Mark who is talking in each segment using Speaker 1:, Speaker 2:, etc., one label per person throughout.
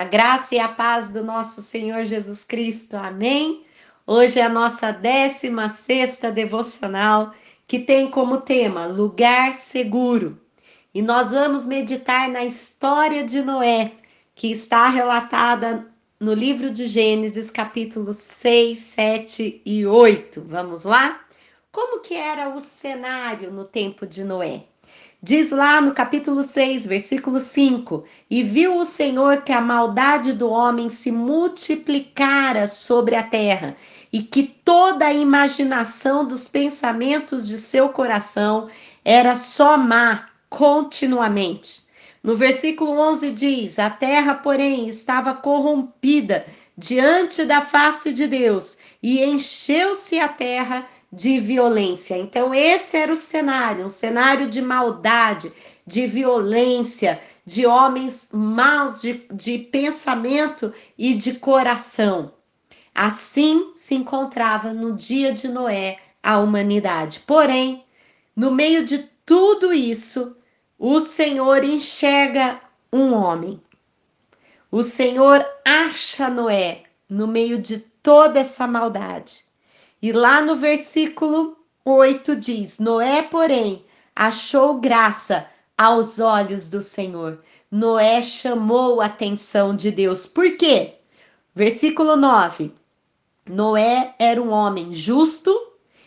Speaker 1: A graça e a paz do nosso Senhor Jesus Cristo. Amém. Hoje é a nossa 16 devocional, que tem como tema lugar seguro. E nós vamos meditar na história de Noé, que está relatada no livro de Gênesis, capítulos 6, 7 e 8. Vamos lá? Como que era o cenário no tempo de Noé? Diz lá no capítulo 6, versículo 5: E viu o Senhor que a maldade do homem se multiplicara sobre a terra, e que toda a imaginação dos pensamentos de seu coração era só má continuamente. No versículo 11 diz: A terra, porém, estava corrompida diante da face de Deus, e encheu-se a terra de violência. Então, esse era o cenário, um cenário de maldade, de violência, de homens maus de, de pensamento e de coração. Assim se encontrava no dia de Noé a humanidade. Porém, no meio de tudo isso, o Senhor enxerga um homem. O Senhor acha Noé no meio de toda essa maldade. E lá no versículo 8 diz: Noé, porém, achou graça aos olhos do Senhor. Noé chamou a atenção de Deus. Por quê? Versículo 9: Noé era um homem justo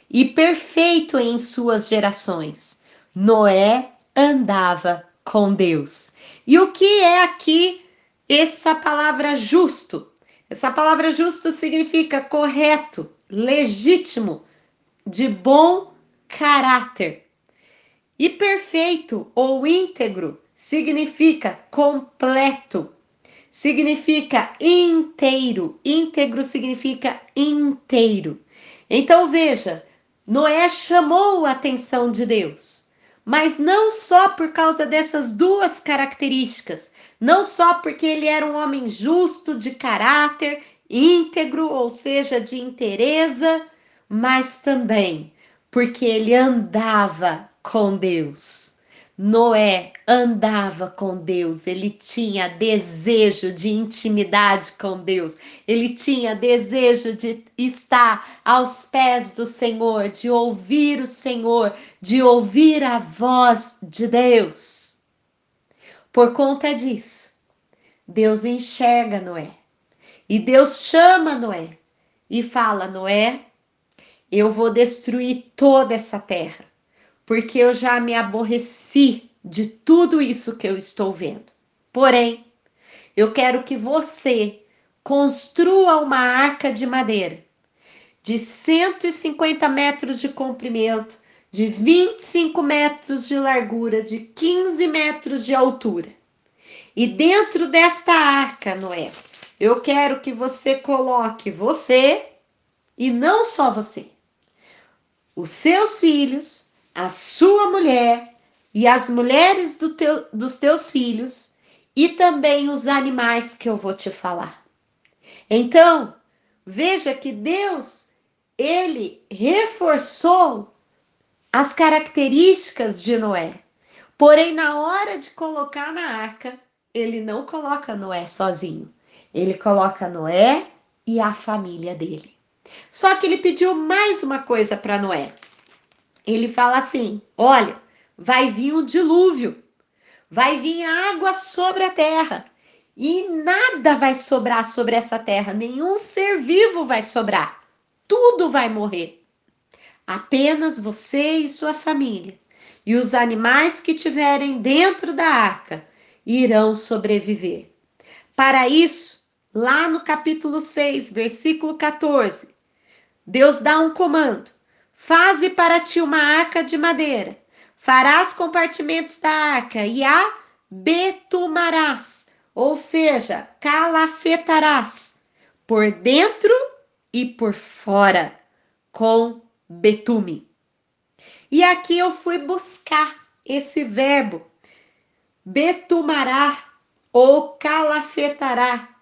Speaker 1: e perfeito em suas gerações. Noé andava com Deus. E o que é aqui essa palavra justo? Essa palavra justo significa correto, legítimo, de bom caráter. E perfeito ou íntegro significa completo, significa inteiro. Íntegro significa inteiro. Então veja, Noé chamou a atenção de Deus, mas não só por causa dessas duas características, não só porque ele era um homem justo de caráter íntegro, ou seja, de inteireza, mas também porque ele andava com Deus. Noé andava com Deus, ele tinha desejo de intimidade com Deus, ele tinha desejo de estar aos pés do Senhor, de ouvir o Senhor, de ouvir a voz de Deus. Por conta disso, Deus enxerga Noé e Deus chama Noé e fala: Noé, eu vou destruir toda essa terra, porque eu já me aborreci de tudo isso que eu estou vendo. Porém, eu quero que você construa uma arca de madeira de 150 metros de comprimento, de 25 metros de largura, de 15 metros de altura. E dentro desta arca, Noé, eu quero que você coloque você e não só você, os seus filhos, a sua mulher e as mulheres do teu, dos teus filhos e também os animais que eu vou te falar. Então, veja que Deus, ele reforçou as características de Noé. Porém, na hora de colocar na arca, ele não coloca Noé sozinho. Ele coloca Noé e a família dele. Só que ele pediu mais uma coisa para Noé. Ele fala assim: Olha, vai vir um dilúvio, vai vir água sobre a terra, e nada vai sobrar sobre essa terra, nenhum ser vivo vai sobrar, tudo vai morrer. Apenas você e sua família, e os animais que tiverem dentro da arca irão sobreviver. Para isso, lá no capítulo 6, versículo 14, Deus dá um comando: Faze para ti uma arca de madeira, farás compartimentos da arca e a betumarás, ou seja, calafetarás, por dentro e por fora, com betume. E aqui eu fui buscar esse verbo, betumará ou calafetará,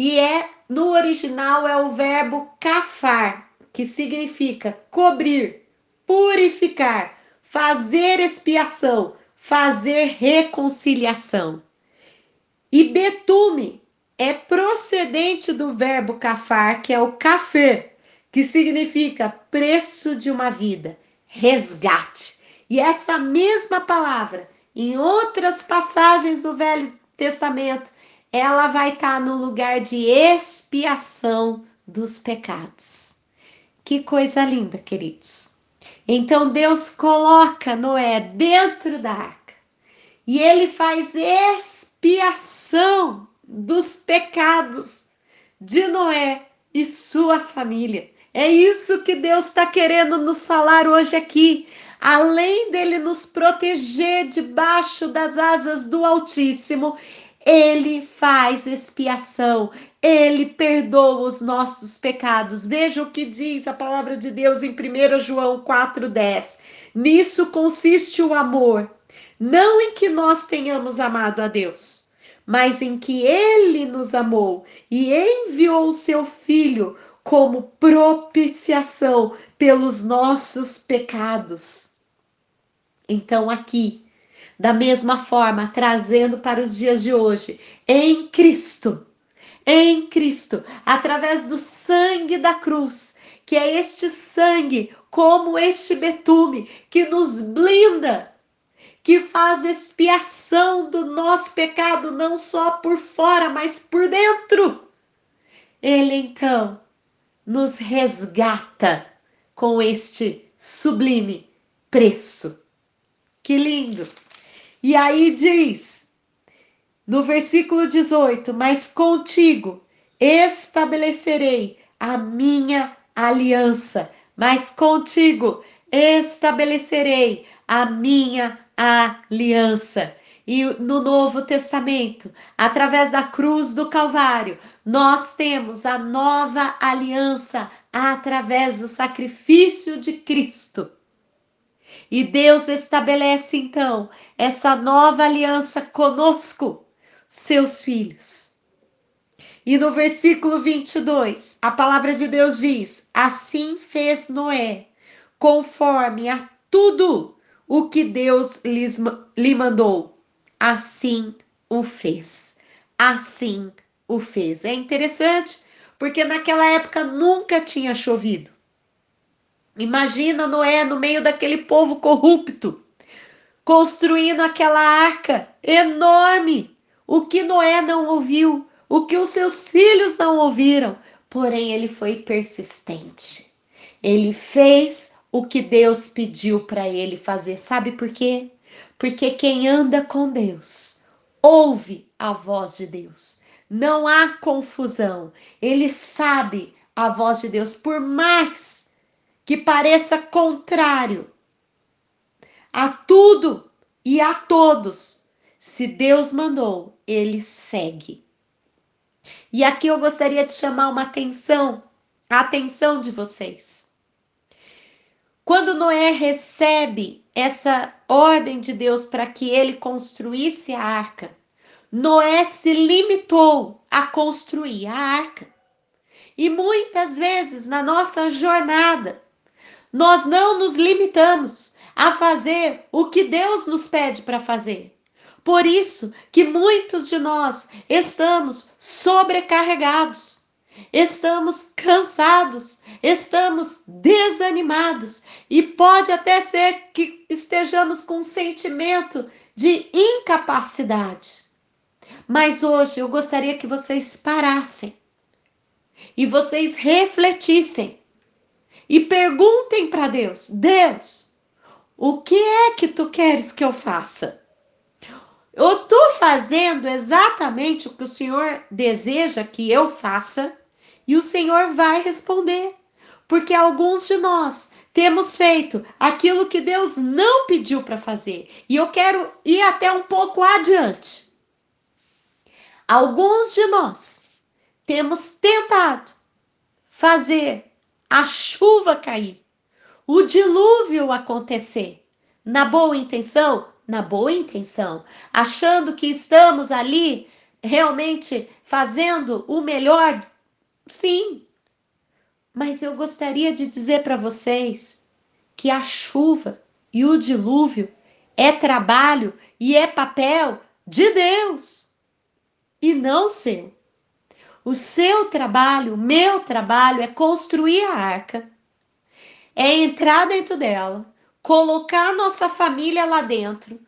Speaker 1: e é no original é o verbo cafar, que significa cobrir, purificar, fazer expiação, fazer reconciliação. E betume é procedente do verbo cafar, que é o café, que significa preço de uma vida, resgate. E essa mesma palavra, em outras passagens do Velho Testamento, ela vai estar no lugar de expiação dos pecados. Que coisa linda, queridos. Então Deus coloca Noé dentro da arca e ele faz expiação dos pecados de Noé e sua família. É isso que Deus está querendo nos falar hoje aqui. Além dele nos proteger debaixo das asas do Altíssimo, ele faz expiação, ele perdoa os nossos pecados. Veja o que diz a palavra de Deus em 1 João 4,10. Nisso consiste o amor, não em que nós tenhamos amado a Deus, mas em que ele nos amou e enviou o seu Filho como propiciação pelos nossos pecados. Então, aqui, da mesma forma, trazendo para os dias de hoje, em Cristo, em Cristo, através do sangue da cruz, que é este sangue, como este betume, que nos blinda que faz expiação do nosso pecado, não só por fora, mas por dentro. Ele então nos resgata com este sublime preço. Que lindo! E aí diz, no versículo 18: Mas contigo estabelecerei a minha aliança, mas contigo estabelecerei a minha aliança. E no Novo Testamento, através da cruz do Calvário, nós temos a nova aliança através do sacrifício de Cristo. E Deus estabelece então essa nova aliança conosco, seus filhos. E no versículo 22, a palavra de Deus diz: Assim fez Noé, conforme a tudo o que Deus lhes, lhe mandou. Assim o fez. Assim o fez. É interessante, porque naquela época nunca tinha chovido. Imagina Noé no meio daquele povo corrupto, construindo aquela arca enorme. O que Noé não ouviu, o que os seus filhos não ouviram, porém ele foi persistente. Ele fez o que Deus pediu para ele fazer. Sabe por quê? Porque quem anda com Deus ouve a voz de Deus. Não há confusão. Ele sabe a voz de Deus, por mais que pareça contrário a tudo e a todos. Se Deus mandou, ele segue. E aqui eu gostaria de chamar uma atenção, a atenção de vocês. Quando Noé recebe essa ordem de Deus para que ele construísse a arca, Noé se limitou a construir a arca. E muitas vezes na nossa jornada, nós não nos limitamos a fazer o que Deus nos pede para fazer. Por isso que muitos de nós estamos sobrecarregados estamos cansados, estamos desanimados e pode até ser que estejamos com um sentimento de incapacidade. Mas hoje eu gostaria que vocês parassem e vocês refletissem e perguntem para Deus: Deus, o que é que tu queres que eu faça? Eu estou fazendo exatamente o que o Senhor deseja que eu faça e o Senhor vai responder, porque alguns de nós temos feito aquilo que Deus não pediu para fazer. E eu quero ir até um pouco adiante. Alguns de nós temos tentado fazer a chuva cair, o dilúvio acontecer, na boa intenção, na boa intenção, achando que estamos ali realmente fazendo o melhor? Sim, mas eu gostaria de dizer para vocês que a chuva e o dilúvio é trabalho e é papel de Deus e não seu. O seu trabalho, o meu trabalho é construir a arca, é entrar dentro dela, colocar a nossa família lá dentro,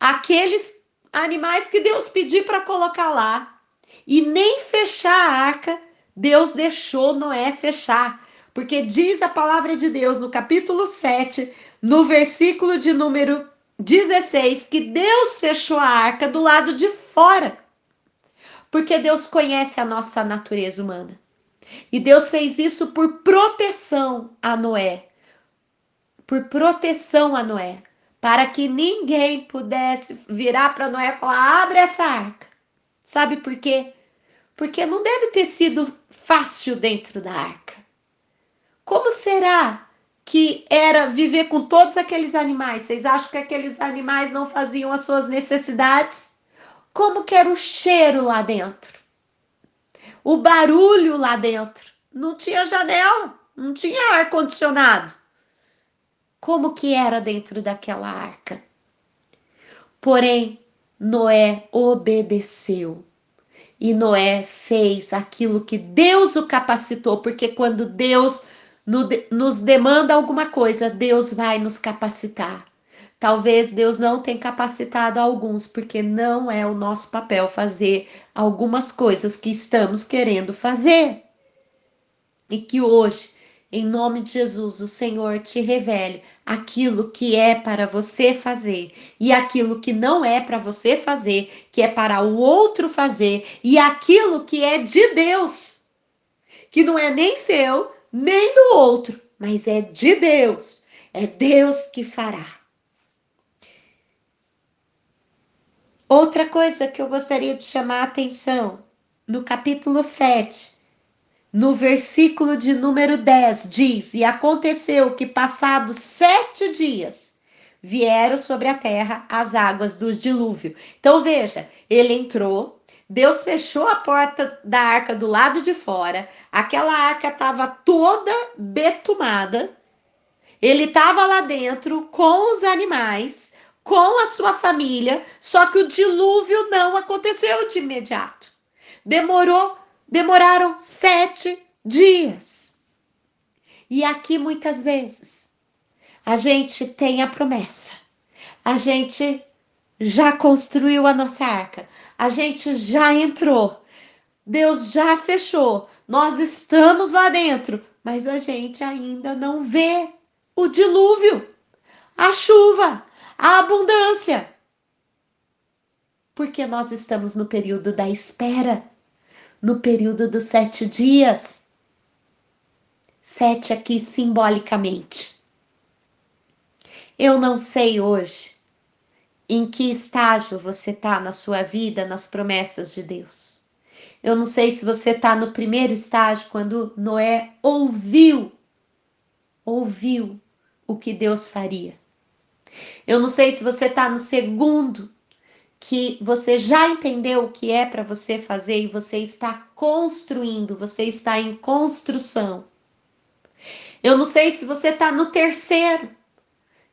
Speaker 1: aqueles animais que Deus pediu para colocar lá, e nem fechar a arca, Deus deixou Noé fechar. Porque diz a palavra de Deus no capítulo 7, no versículo de número 16, que Deus fechou a arca do lado de fora. Porque Deus conhece a nossa natureza humana. E Deus fez isso por proteção a Noé. Por proteção a Noé. Para que ninguém pudesse virar para Noé e falar: abre essa arca. Sabe por quê? Porque não deve ter sido fácil dentro da arca. Como será que era viver com todos aqueles animais? Vocês acham que aqueles animais não faziam as suas necessidades? Como que era o cheiro lá dentro? O barulho lá dentro? Não tinha janela, não tinha ar condicionado. Como que era dentro daquela arca? Porém, Noé obedeceu. E Noé fez aquilo que Deus o capacitou, porque quando Deus nos demanda alguma coisa, Deus vai nos capacitar. Talvez Deus não tenha capacitado alguns, porque não é o nosso papel fazer algumas coisas que estamos querendo fazer. E que hoje, em nome de Jesus, o Senhor te revele aquilo que é para você fazer e aquilo que não é para você fazer, que é para o outro fazer, e aquilo que é de Deus, que não é nem seu, nem do outro, mas é de Deus. É Deus que fará. Outra coisa que eu gostaria de chamar a atenção, no capítulo 7, no versículo de número 10, diz: E aconteceu que, passados sete dias, vieram sobre a terra as águas do dilúvio. Então, veja, ele entrou, Deus fechou a porta da arca do lado de fora. Aquela arca estava toda betumada. Ele estava lá dentro com os animais, com a sua família, só que o dilúvio não aconteceu de imediato. Demorou, demoraram sete dias. E aqui muitas vezes a gente tem a promessa, a gente já construiu a nossa arca, a gente já entrou, Deus já fechou, nós estamos lá dentro, mas a gente ainda não vê o dilúvio, a chuva, a abundância. Porque nós estamos no período da espera, no período dos sete dias. Sete aqui simbolicamente. Eu não sei hoje em que estágio você está na sua vida, nas promessas de Deus. Eu não sei se você está no primeiro estágio, quando Noé ouviu, ouviu o que Deus faria. Eu não sei se você está no segundo, que você já entendeu o que é para você fazer e você está construindo, você está em construção. Eu não sei se você está no terceiro,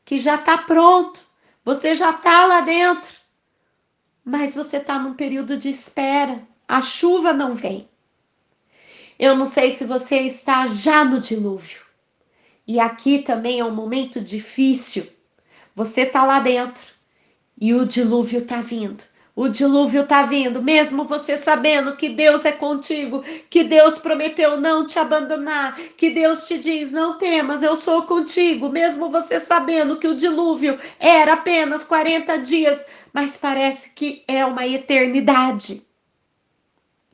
Speaker 1: que já está pronto, você já está lá dentro, mas você está num período de espera. A chuva não vem. Eu não sei se você está já no dilúvio. E aqui também é um momento difícil. Você está lá dentro e o dilúvio está vindo. O dilúvio está vindo, mesmo você sabendo que Deus é contigo, que Deus prometeu não te abandonar, que Deus te diz: não temas, eu sou contigo, mesmo você sabendo que o dilúvio era apenas 40 dias, mas parece que é uma eternidade.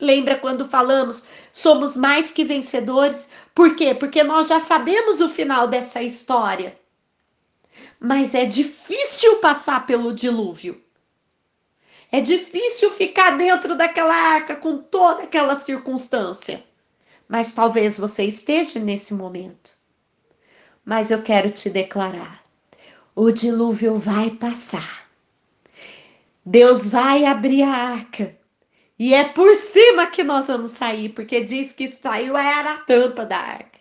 Speaker 1: Lembra quando falamos somos mais que vencedores? Por quê? Porque nós já sabemos o final dessa história. Mas é difícil passar pelo dilúvio. É difícil ficar dentro daquela arca com toda aquela circunstância. Mas talvez você esteja nesse momento. Mas eu quero te declarar: o dilúvio vai passar. Deus vai abrir a arca. E é por cima que nós vamos sair, porque diz que saiu era a tampa da arca.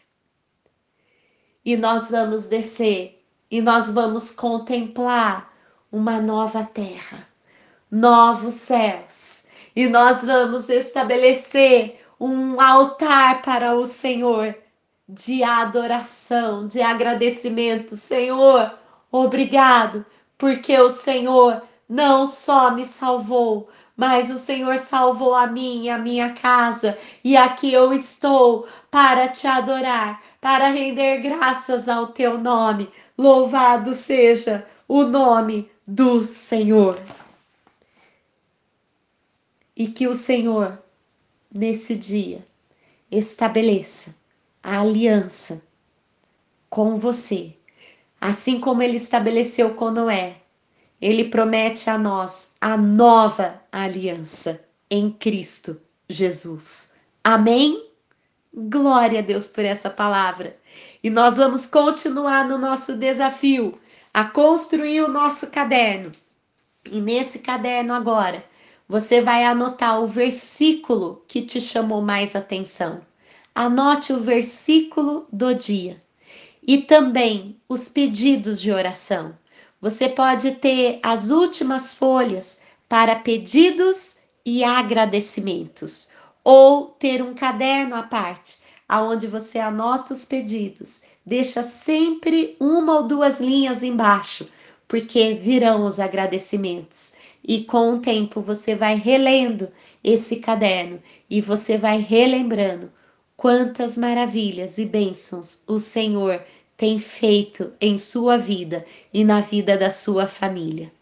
Speaker 1: E nós vamos descer e nós vamos contemplar uma nova terra novos céus. E nós vamos estabelecer um altar para o Senhor de adoração, de agradecimento. Senhor, obrigado, porque o Senhor não só me salvou, mas o Senhor salvou a mim e a minha casa, e aqui eu estou para te adorar, para render graças ao teu nome. Louvado seja o nome do Senhor. E que o Senhor, nesse dia, estabeleça a aliança com você, assim como ele estabeleceu com Noé. Ele promete a nós a nova aliança em Cristo Jesus. Amém? Glória a Deus por essa palavra. E nós vamos continuar no nosso desafio a construir o nosso caderno. E nesse caderno agora, você vai anotar o versículo que te chamou mais atenção. Anote o versículo do dia e também os pedidos de oração. Você pode ter as últimas folhas para pedidos e agradecimentos, ou ter um caderno à parte, aonde você anota os pedidos, deixa sempre uma ou duas linhas embaixo, porque virão os agradecimentos. E com o tempo você vai relendo esse caderno e você vai relembrando quantas maravilhas e bênçãos o Senhor tem feito em sua vida e na vida da sua família.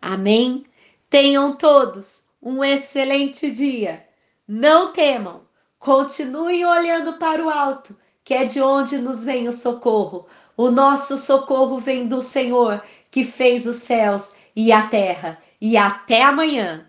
Speaker 1: Amém? Tenham todos um excelente dia. Não temam, continuem olhando para o alto, que é de onde nos vem o socorro. O nosso socorro vem do Senhor, que fez os céus e a terra. E até amanhã.